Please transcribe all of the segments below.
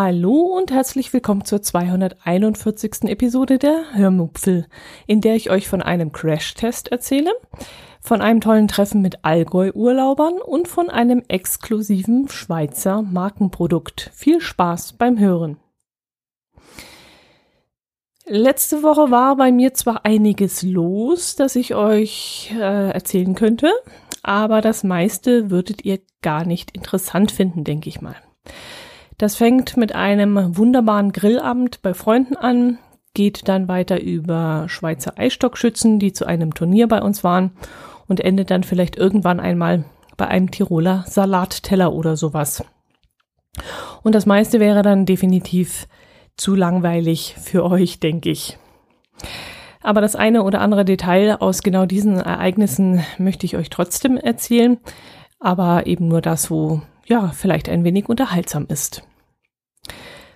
Hallo und herzlich willkommen zur 241. Episode der Hörmupfel, in der ich euch von einem Crashtest erzähle, von einem tollen Treffen mit Allgäu-Urlaubern und von einem exklusiven Schweizer Markenprodukt. Viel Spaß beim Hören. Letzte Woche war bei mir zwar einiges los, das ich euch äh, erzählen könnte, aber das meiste würdet ihr gar nicht interessant finden, denke ich mal. Das fängt mit einem wunderbaren Grillabend bei Freunden an, geht dann weiter über Schweizer Eisstockschützen, die zu einem Turnier bei uns waren und endet dann vielleicht irgendwann einmal bei einem Tiroler Salatteller oder sowas. Und das meiste wäre dann definitiv zu langweilig für euch, denke ich. Aber das eine oder andere Detail aus genau diesen Ereignissen möchte ich euch trotzdem erzählen, aber eben nur das, wo ja vielleicht ein wenig unterhaltsam ist.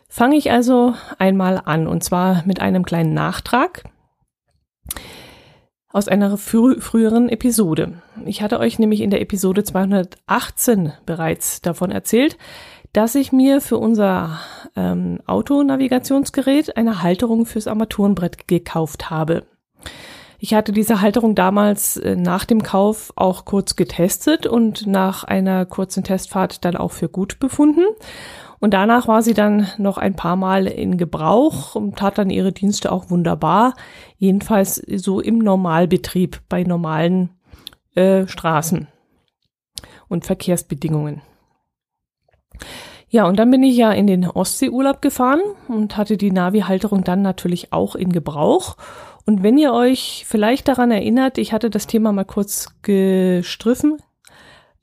Fange ich also einmal an und zwar mit einem kleinen Nachtrag aus einer frü früheren Episode. Ich hatte euch nämlich in der Episode 218 bereits davon erzählt, dass ich mir für unser ähm, Autonavigationsgerät eine Halterung fürs Armaturenbrett gekauft habe. Ich hatte diese Halterung damals äh, nach dem Kauf auch kurz getestet und nach einer kurzen Testfahrt dann auch für gut befunden. Und danach war sie dann noch ein paar Mal in Gebrauch und tat dann ihre Dienste auch wunderbar. Jedenfalls so im Normalbetrieb bei normalen äh, Straßen und Verkehrsbedingungen. Ja, und dann bin ich ja in den Ostseeurlaub gefahren und hatte die Navi-Halterung dann natürlich auch in Gebrauch. Und wenn ihr euch vielleicht daran erinnert, ich hatte das Thema mal kurz gestriffen,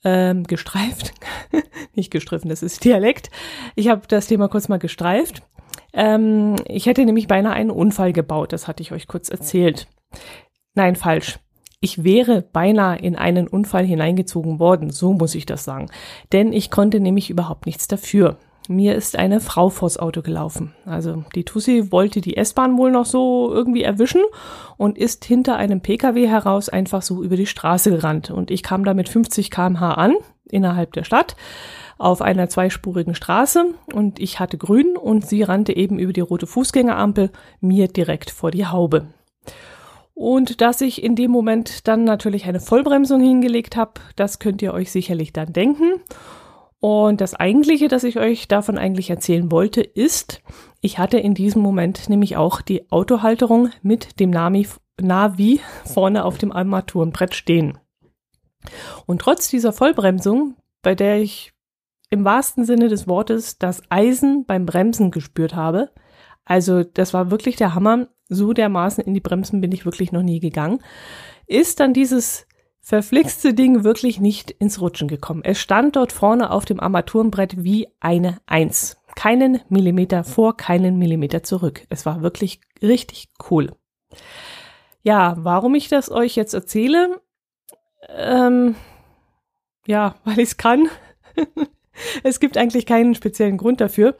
ähm, gestreift, nicht gestriffen, das ist Dialekt. Ich habe das Thema kurz mal gestreift. Ähm, ich hätte nämlich beinahe einen Unfall gebaut, das hatte ich euch kurz erzählt. Nein, falsch. Ich wäre beinahe in einen Unfall hineingezogen worden, so muss ich das sagen. Denn ich konnte nämlich überhaupt nichts dafür. Mir ist eine Frau vors Auto gelaufen. Also die Tussi wollte die S-Bahn wohl noch so irgendwie erwischen und ist hinter einem Pkw heraus einfach so über die Straße gerannt. Und ich kam da mit 50 kmh an, innerhalb der Stadt, auf einer zweispurigen Straße und ich hatte grün und sie rannte eben über die rote Fußgängerampel mir direkt vor die Haube. Und dass ich in dem Moment dann natürlich eine Vollbremsung hingelegt habe, das könnt ihr euch sicherlich dann denken. Und das eigentliche, das ich euch davon eigentlich erzählen wollte, ist, ich hatte in diesem Moment nämlich auch die Autohalterung mit dem Navi, Navi vorne auf dem Armaturenbrett stehen. Und trotz dieser Vollbremsung, bei der ich im wahrsten Sinne des Wortes das Eisen beim Bremsen gespürt habe, also das war wirklich der Hammer, so dermaßen in die Bremsen bin ich wirklich noch nie gegangen, ist dann dieses verflixte Ding wirklich nicht ins Rutschen gekommen. Es stand dort vorne auf dem Armaturenbrett wie eine Eins. Keinen Millimeter vor, keinen Millimeter zurück. Es war wirklich richtig cool. Ja, warum ich das euch jetzt erzähle? Ähm, ja, weil ich es kann. es gibt eigentlich keinen speziellen Grund dafür.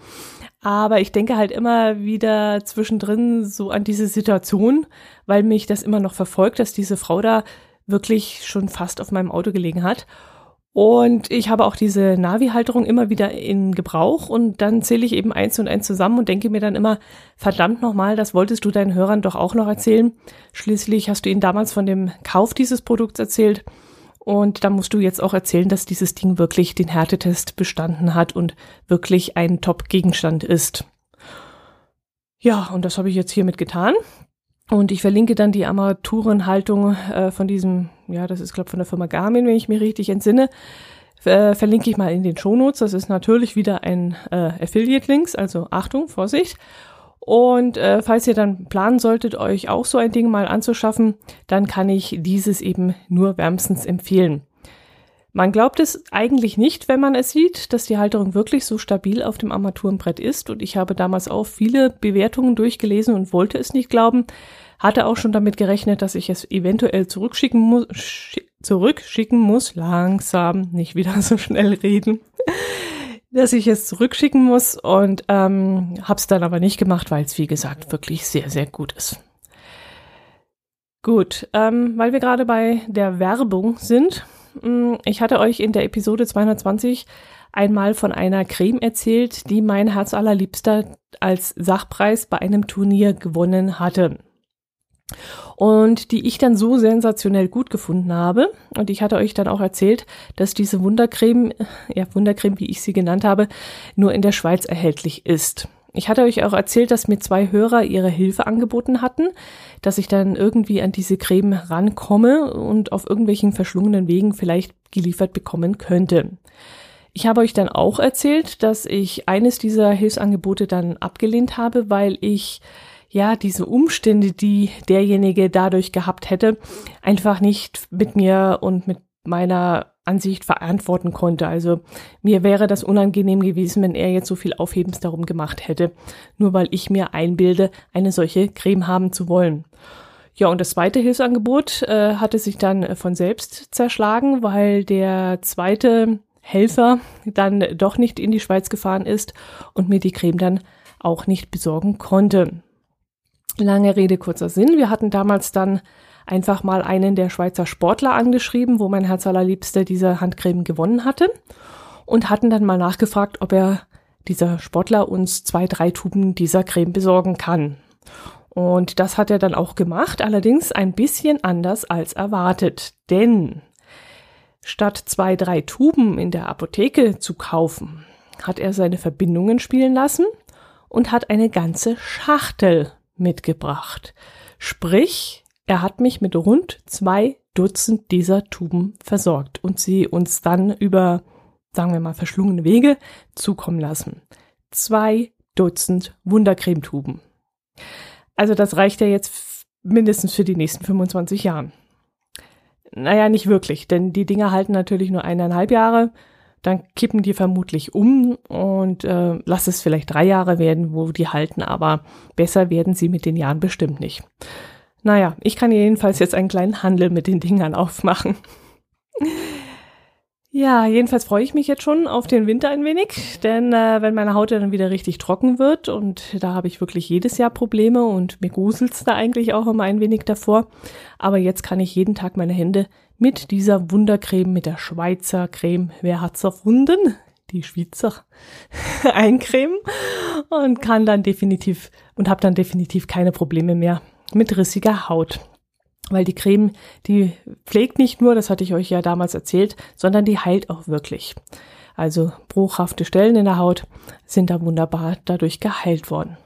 Aber ich denke halt immer wieder zwischendrin so an diese Situation, weil mich das immer noch verfolgt, dass diese Frau da wirklich schon fast auf meinem Auto gelegen hat. Und ich habe auch diese Navi-Halterung immer wieder in Gebrauch und dann zähle ich eben eins und eins zusammen und denke mir dann immer, verdammt nochmal, das wolltest du deinen Hörern doch auch noch erzählen. Schließlich hast du ihnen damals von dem Kauf dieses Produkts erzählt und da musst du jetzt auch erzählen, dass dieses Ding wirklich den Härtetest bestanden hat und wirklich ein Top-Gegenstand ist. Ja, und das habe ich jetzt hiermit getan. Und ich verlinke dann die Armaturenhaltung äh, von diesem, ja, das ist, glaube von der Firma Garmin, wenn ich mich richtig entsinne. Äh, verlinke ich mal in den Shownotes. Das ist natürlich wieder ein äh, Affiliate-Links, also Achtung, Vorsicht. Und äh, falls ihr dann planen solltet, euch auch so ein Ding mal anzuschaffen, dann kann ich dieses eben nur wärmstens empfehlen. Man glaubt es eigentlich nicht, wenn man es sieht, dass die Halterung wirklich so stabil auf dem Armaturenbrett ist. Und ich habe damals auch viele Bewertungen durchgelesen und wollte es nicht glauben. Hatte auch schon damit gerechnet, dass ich es eventuell zurückschicken muss, zurückschicken muss, langsam, nicht wieder so schnell reden, dass ich es zurückschicken muss und ähm, habe es dann aber nicht gemacht, weil es wie gesagt wirklich sehr, sehr gut ist. Gut, ähm, weil wir gerade bei der Werbung sind. Mm, ich hatte euch in der Episode 220 einmal von einer Creme erzählt, die mein Herz allerliebster als Sachpreis bei einem Turnier gewonnen hatte. Und die ich dann so sensationell gut gefunden habe. Und ich hatte euch dann auch erzählt, dass diese Wundercreme, ja, Wundercreme, wie ich sie genannt habe, nur in der Schweiz erhältlich ist. Ich hatte euch auch erzählt, dass mir zwei Hörer ihre Hilfe angeboten hatten, dass ich dann irgendwie an diese Creme rankomme und auf irgendwelchen verschlungenen Wegen vielleicht geliefert bekommen könnte. Ich habe euch dann auch erzählt, dass ich eines dieser Hilfsangebote dann abgelehnt habe, weil ich ja diese Umstände, die derjenige dadurch gehabt hätte, einfach nicht mit mir und mit meiner Ansicht verantworten konnte. Also mir wäre das unangenehm gewesen, wenn er jetzt so viel Aufhebens darum gemacht hätte, nur weil ich mir einbilde, eine solche Creme haben zu wollen. Ja, und das zweite Hilfsangebot äh, hatte sich dann von selbst zerschlagen, weil der zweite Helfer dann doch nicht in die Schweiz gefahren ist und mir die Creme dann auch nicht besorgen konnte. Lange Rede, kurzer Sinn. Wir hatten damals dann einfach mal einen der Schweizer Sportler angeschrieben, wo mein Herz allerliebster diese Handcreme gewonnen hatte und hatten dann mal nachgefragt, ob er dieser Sportler uns zwei, drei Tuben dieser Creme besorgen kann. Und das hat er dann auch gemacht, allerdings ein bisschen anders als erwartet. Denn statt zwei, drei Tuben in der Apotheke zu kaufen, hat er seine Verbindungen spielen lassen und hat eine ganze Schachtel mitgebracht. Sprich, er hat mich mit rund zwei Dutzend dieser Tuben versorgt und sie uns dann über, sagen wir mal, verschlungene Wege zukommen lassen. Zwei Dutzend Wundercremetuben. Also das reicht ja jetzt mindestens für die nächsten 25 Jahre. Naja, nicht wirklich, denn die Dinger halten natürlich nur eineinhalb Jahre. Dann kippen die vermutlich um und äh, lass es vielleicht drei Jahre werden, wo die halten, aber besser werden sie mit den Jahren bestimmt nicht. Naja, ich kann jedenfalls jetzt einen kleinen Handel mit den Dingern aufmachen. Ja, jedenfalls freue ich mich jetzt schon auf den Winter ein wenig, denn äh, wenn meine Haut dann wieder richtig trocken wird und da habe ich wirklich jedes Jahr Probleme und mir gruselt's da eigentlich auch immer ein wenig davor, aber jetzt kann ich jeden Tag meine Hände mit dieser Wundercreme, mit der Schweizer Creme, wer hat's erfunden? Die Schweizer eincremen und kann dann definitiv und habe dann definitiv keine Probleme mehr mit rissiger Haut. Weil die Creme, die pflegt nicht nur, das hatte ich euch ja damals erzählt, sondern die heilt auch wirklich. Also bruchhafte Stellen in der Haut sind da wunderbar dadurch geheilt worden.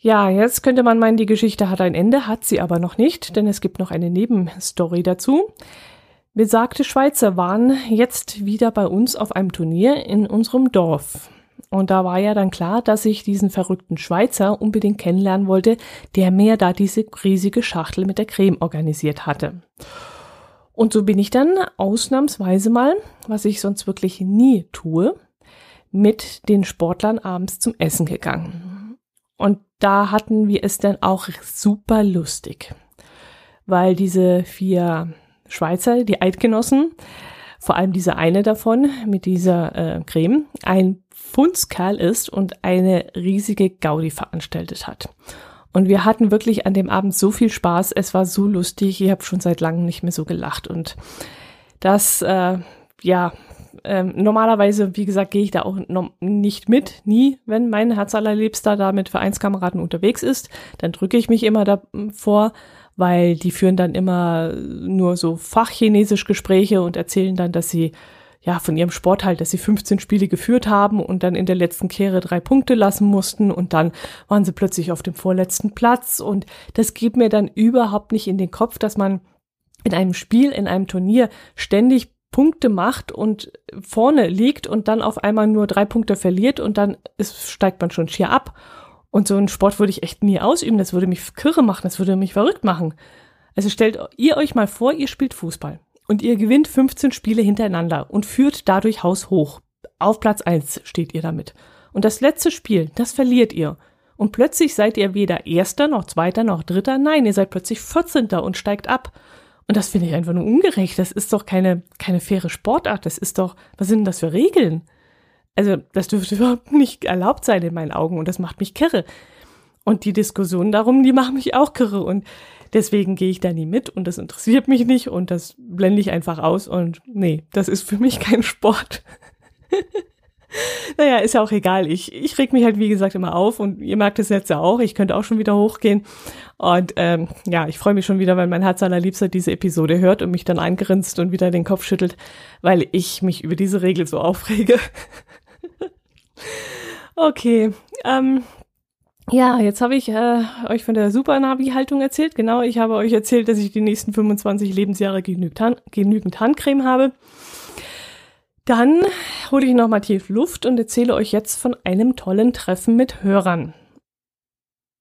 Ja, jetzt könnte man meinen, die Geschichte hat ein Ende, hat sie aber noch nicht, denn es gibt noch eine Nebenstory dazu. Besagte Schweizer waren jetzt wieder bei uns auf einem Turnier in unserem Dorf. Und da war ja dann klar, dass ich diesen verrückten Schweizer unbedingt kennenlernen wollte, der mir da diese riesige Schachtel mit der Creme organisiert hatte. Und so bin ich dann ausnahmsweise mal, was ich sonst wirklich nie tue, mit den Sportlern abends zum Essen gegangen. Und da hatten wir es dann auch super lustig, weil diese vier Schweizer, die Eidgenossen, vor allem dieser eine davon mit dieser äh, Creme, ein Fundskerl ist und eine riesige Gaudi veranstaltet hat. Und wir hatten wirklich an dem Abend so viel Spaß, es war so lustig, ich habe schon seit langem nicht mehr so gelacht. Und das, äh, ja, ähm, normalerweise, wie gesagt, gehe ich da auch no nicht mit, nie, wenn mein Herz allerliebster da mit Vereinskameraden unterwegs ist. Dann drücke ich mich immer davor, weil die führen dann immer nur so fachchinesisch Gespräche und erzählen dann, dass sie ja, von ihrem Sport halt, dass sie 15 Spiele geführt haben und dann in der letzten Kehre drei Punkte lassen mussten und dann waren sie plötzlich auf dem vorletzten Platz und das geht mir dann überhaupt nicht in den Kopf, dass man in einem Spiel, in einem Turnier ständig Punkte macht und vorne liegt und dann auf einmal nur drei Punkte verliert und dann ist, steigt man schon schier ab. Und so einen Sport würde ich echt nie ausüben. Das würde mich kirre machen, das würde mich verrückt machen. Also stellt ihr euch mal vor, ihr spielt Fußball und ihr gewinnt 15 Spiele hintereinander und führt dadurch Haus hoch. Auf Platz 1 steht ihr damit. Und das letzte Spiel, das verliert ihr. Und plötzlich seid ihr weder Erster noch Zweiter noch Dritter. Nein, ihr seid plötzlich 14. und steigt ab. Und das finde ich einfach nur ungerecht. Das ist doch keine, keine faire Sportart. Das ist doch, was sind denn das für Regeln? Also, das dürfte überhaupt nicht erlaubt sein in meinen Augen und das macht mich kirre. Und die Diskussionen darum, die machen mich auch kirre und deswegen gehe ich da nie mit und das interessiert mich nicht und das blende ich einfach aus und nee, das ist für mich kein Sport. naja, ist ja auch egal. Ich, ich reg mich halt, wie gesagt, immer auf und ihr merkt es jetzt ja auch. Ich könnte auch schon wieder hochgehen. Und ähm, ja, ich freue mich schon wieder, weil mein Herz allerliebster diese Episode hört und mich dann eingrinst und wieder den Kopf schüttelt, weil ich mich über diese Regel so aufrege. okay, ähm, ja, jetzt habe ich äh, euch von der Super-Navi-Haltung erzählt. Genau, ich habe euch erzählt, dass ich die nächsten 25 Lebensjahre genügend, Hand, genügend Handcreme habe. Dann hole ich nochmal tief Luft und erzähle euch jetzt von einem tollen Treffen mit Hörern.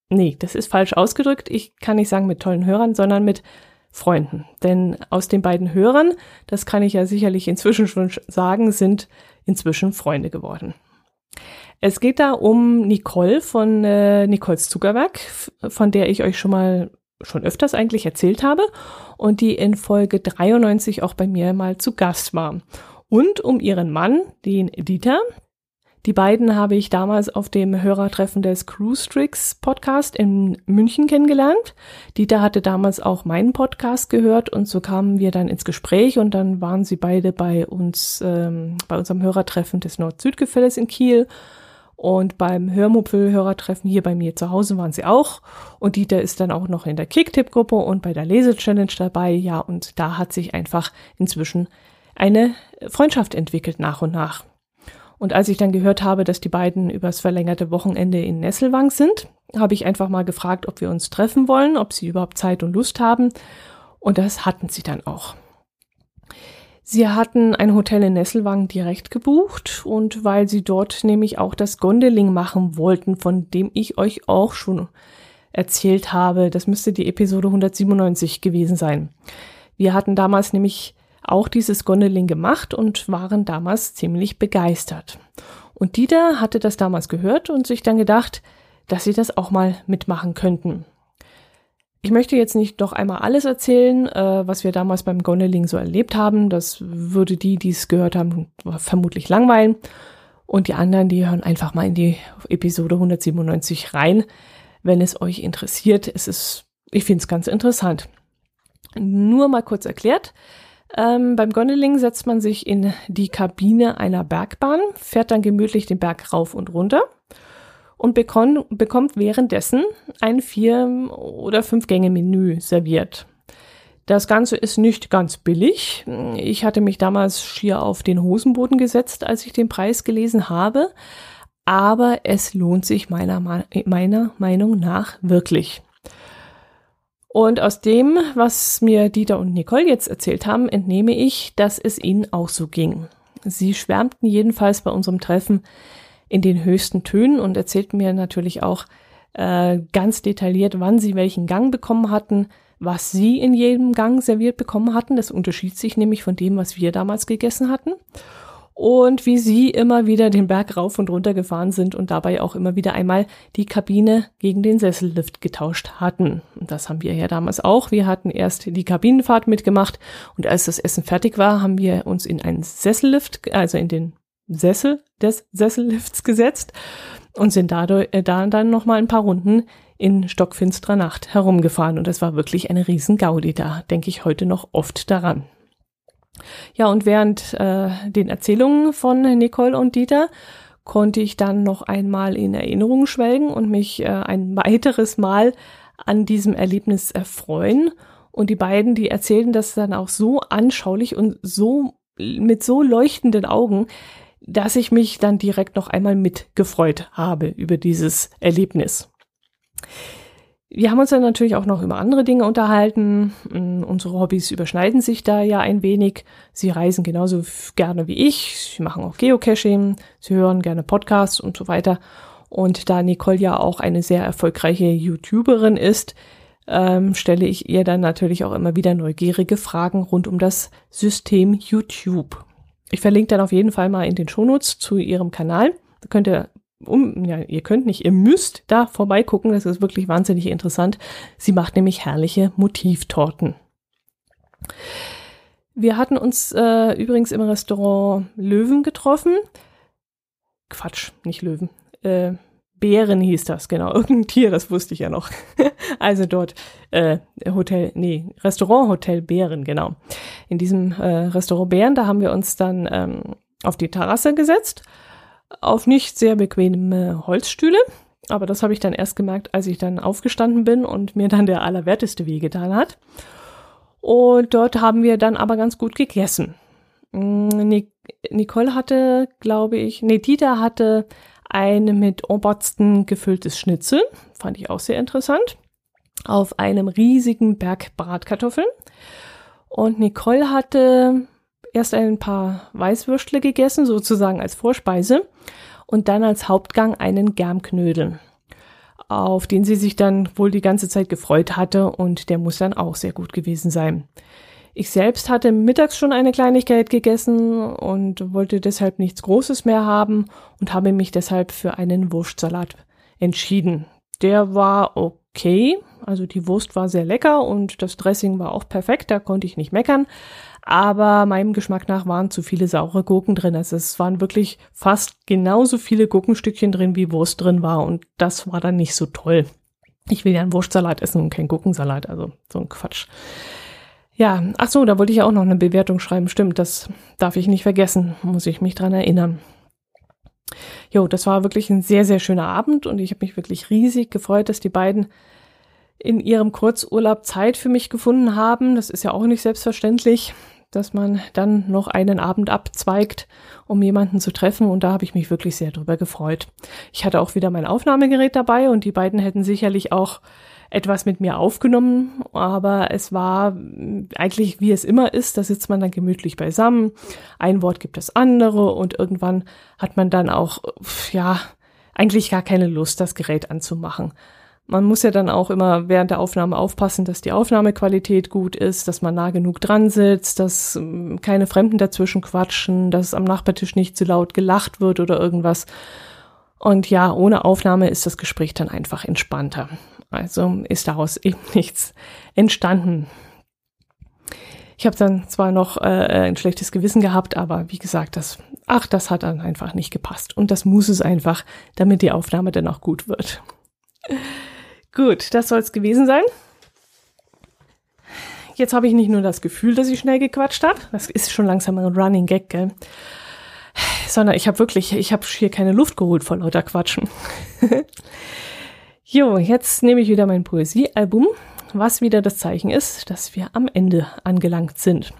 Nee, das ist falsch ausgedrückt. Ich kann nicht sagen mit tollen Hörern, sondern mit Freunden. Denn aus den beiden Hörern, das kann ich ja sicherlich inzwischen schon sagen, sind inzwischen Freunde geworden. Es geht da um Nicole von äh, Nicoles Zuckerwerk, von der ich euch schon mal schon öfters eigentlich erzählt habe und die in Folge 93 auch bei mir mal zu Gast war und um ihren Mann, den Dieter. Die beiden habe ich damals auf dem Hörertreffen des Cruise Tricks Podcast in München kennengelernt. Dieter hatte damals auch meinen Podcast gehört und so kamen wir dann ins Gespräch und dann waren sie beide bei uns, ähm, bei unserem Hörertreffen des Nord-Süd-Gefälles in Kiel. Und beim Hörmupfel-Hörertreffen hier bei mir zu Hause waren sie auch. Und Dieter ist dann auch noch in der Kicktipp-Gruppe und bei der Lese-Challenge dabei. Ja, und da hat sich einfach inzwischen eine Freundschaft entwickelt nach und nach. Und als ich dann gehört habe, dass die beiden übers verlängerte Wochenende in Nesselwang sind, habe ich einfach mal gefragt, ob wir uns treffen wollen, ob sie überhaupt Zeit und Lust haben. Und das hatten sie dann auch. Sie hatten ein Hotel in Nesselwang direkt gebucht und weil sie dort nämlich auch das Gondeling machen wollten, von dem ich euch auch schon erzählt habe. Das müsste die Episode 197 gewesen sein. Wir hatten damals nämlich auch dieses Gondeling gemacht und waren damals ziemlich begeistert. Und Dieter hatte das damals gehört und sich dann gedacht, dass sie das auch mal mitmachen könnten. Ich möchte jetzt nicht noch einmal alles erzählen, äh, was wir damals beim Gondeling so erlebt haben. Das würde die, die es gehört haben, vermutlich langweilen. Und die anderen, die hören einfach mal in die Episode 197 rein, wenn es euch interessiert. Es ist, ich finde es ganz interessant. Nur mal kurz erklärt. Ähm, beim Gondeling setzt man sich in die Kabine einer Bergbahn, fährt dann gemütlich den Berg rauf und runter und bekommt, bekommt währenddessen ein Vier- oder Fünf-Gänge-Menü serviert. Das Ganze ist nicht ganz billig. Ich hatte mich damals schier auf den Hosenboden gesetzt, als ich den Preis gelesen habe. Aber es lohnt sich meiner, meiner Meinung nach wirklich. Und aus dem, was mir Dieter und Nicole jetzt erzählt haben, entnehme ich, dass es ihnen auch so ging. Sie schwärmten jedenfalls bei unserem Treffen in den höchsten Tönen und erzählten mir natürlich auch äh, ganz detailliert, wann sie welchen Gang bekommen hatten, was sie in jedem Gang serviert bekommen hatten. Das unterschied sich nämlich von dem, was wir damals gegessen hatten und wie sie immer wieder den Berg rauf und runter gefahren sind und dabei auch immer wieder einmal die Kabine gegen den Sessellift getauscht hatten. Und das haben wir ja damals auch. Wir hatten erst die Kabinenfahrt mitgemacht und als das Essen fertig war, haben wir uns in einen Sessellift, also in den Sessel des Sessellifts gesetzt und sind dadurch, äh, da dann noch mal ein paar Runden in stockfinsterer Nacht herumgefahren und das war wirklich eine riesen Gaudi. Da denke ich heute noch oft daran. Ja, und während äh, den Erzählungen von Nicole und Dieter konnte ich dann noch einmal in Erinnerung schwelgen und mich äh, ein weiteres Mal an diesem Erlebnis erfreuen. Und die beiden, die erzählten das dann auch so anschaulich und so mit so leuchtenden Augen, dass ich mich dann direkt noch einmal mitgefreut habe über dieses Erlebnis. Wir haben uns dann natürlich auch noch über andere Dinge unterhalten. Mm, unsere Hobbys überschneiden sich da ja ein wenig. Sie reisen genauso gerne wie ich. Sie machen auch Geocaching. Sie hören gerne Podcasts und so weiter. Und da Nicole ja auch eine sehr erfolgreiche YouTuberin ist, ähm, stelle ich ihr dann natürlich auch immer wieder neugierige Fragen rund um das System YouTube. Ich verlinke dann auf jeden Fall mal in den Shownotes zu ihrem Kanal. Da könnt ihr um, ja, ihr könnt nicht, ihr müsst da vorbeigucken, das ist wirklich wahnsinnig interessant. Sie macht nämlich herrliche Motivtorten. Wir hatten uns äh, übrigens im Restaurant Löwen getroffen. Quatsch, nicht Löwen. Äh, Bären hieß das, genau. Irgendein Tier, das wusste ich ja noch. Also dort äh, Hotel, nee, Restaurant Hotel Bären, genau. In diesem äh, Restaurant Bären, da haben wir uns dann ähm, auf die Terrasse gesetzt, auf nicht sehr bequeme Holzstühle. Aber das habe ich dann erst gemerkt, als ich dann aufgestanden bin und mir dann der Allerwerteste wehgetan hat. Und dort haben wir dann aber ganz gut gegessen. Mm, Nicole hatte, glaube ich, nee, Dieter hatte ein mit Ombotzen gefülltes Schnitzel, fand ich auch sehr interessant, auf einem riesigen Berg Bratkartoffeln. Und Nicole hatte erst ein paar Weißwürstle gegessen, sozusagen als Vorspeise, und dann als Hauptgang einen Germknödel, auf den sie sich dann wohl die ganze Zeit gefreut hatte und der muss dann auch sehr gut gewesen sein. Ich selbst hatte mittags schon eine Kleinigkeit gegessen und wollte deshalb nichts Großes mehr haben und habe mich deshalb für einen Wurstsalat entschieden. Der war okay, also die Wurst war sehr lecker und das Dressing war auch perfekt, da konnte ich nicht meckern. Aber meinem Geschmack nach waren zu viele saure Gurken drin. Also es waren wirklich fast genauso viele Gurkenstückchen drin, wie Wurst drin war. Und das war dann nicht so toll. Ich will ja einen Wurstsalat essen und keinen Gurkensalat. Also so ein Quatsch. Ja, ach so, da wollte ich ja auch noch eine Bewertung schreiben. Stimmt, das darf ich nicht vergessen. Muss ich mich dran erinnern. Jo, das war wirklich ein sehr, sehr schöner Abend und ich habe mich wirklich riesig gefreut, dass die beiden in ihrem Kurzurlaub Zeit für mich gefunden haben. Das ist ja auch nicht selbstverständlich, dass man dann noch einen Abend abzweigt, um jemanden zu treffen. Und da habe ich mich wirklich sehr drüber gefreut. Ich hatte auch wieder mein Aufnahmegerät dabei und die beiden hätten sicherlich auch etwas mit mir aufgenommen, aber es war eigentlich, wie es immer ist, da sitzt man dann gemütlich beisammen, ein Wort gibt das andere und irgendwann hat man dann auch, ja, eigentlich gar keine Lust, das Gerät anzumachen. Man muss ja dann auch immer während der Aufnahme aufpassen, dass die Aufnahmequalität gut ist, dass man nah genug dran sitzt, dass ähm, keine Fremden dazwischen quatschen, dass am Nachbartisch nicht zu laut gelacht wird oder irgendwas. Und ja, ohne Aufnahme ist das Gespräch dann einfach entspannter. Also ist daraus eben nichts entstanden. Ich habe dann zwar noch äh, ein schlechtes Gewissen gehabt, aber wie gesagt, das, ach, das hat dann einfach nicht gepasst. Und das muss es einfach, damit die Aufnahme dann auch gut wird. gut, das soll es gewesen sein. Jetzt habe ich nicht nur das Gefühl, dass ich schnell gequatscht habe. Das ist schon langsam ein Running Gag, gell? Sondern ich habe wirklich, ich habe hier keine Luft geholt vor lauter Quatschen. Jo, jetzt nehme ich wieder mein Poesiealbum, was wieder das Zeichen ist, dass wir am Ende angelangt sind.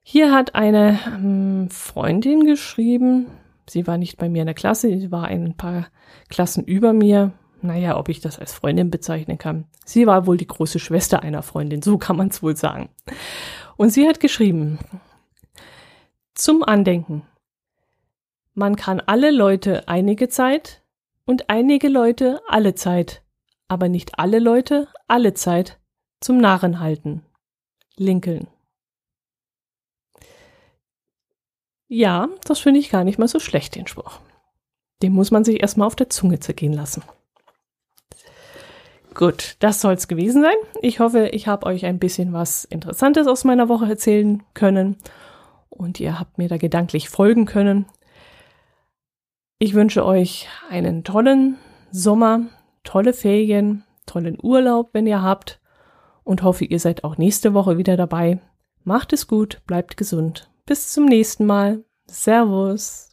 Hier hat eine ähm, Freundin geschrieben, sie war nicht bei mir in der Klasse, sie war ein paar Klassen über mir. Naja, ob ich das als Freundin bezeichnen kann. Sie war wohl die große Schwester einer Freundin, so kann man es wohl sagen. Und sie hat geschrieben, zum Andenken. Man kann alle Leute einige Zeit, und einige Leute alle Zeit, aber nicht alle Leute alle Zeit zum Narren halten. Lincoln. Ja, das finde ich gar nicht mal so schlecht, den Spruch. Den muss man sich erstmal auf der Zunge zergehen lassen. Gut, das soll's gewesen sein. Ich hoffe, ich habe euch ein bisschen was Interessantes aus meiner Woche erzählen können und ihr habt mir da gedanklich folgen können. Ich wünsche euch einen tollen Sommer, tolle Ferien, tollen Urlaub, wenn ihr habt und hoffe, ihr seid auch nächste Woche wieder dabei. Macht es gut, bleibt gesund. Bis zum nächsten Mal. Servus.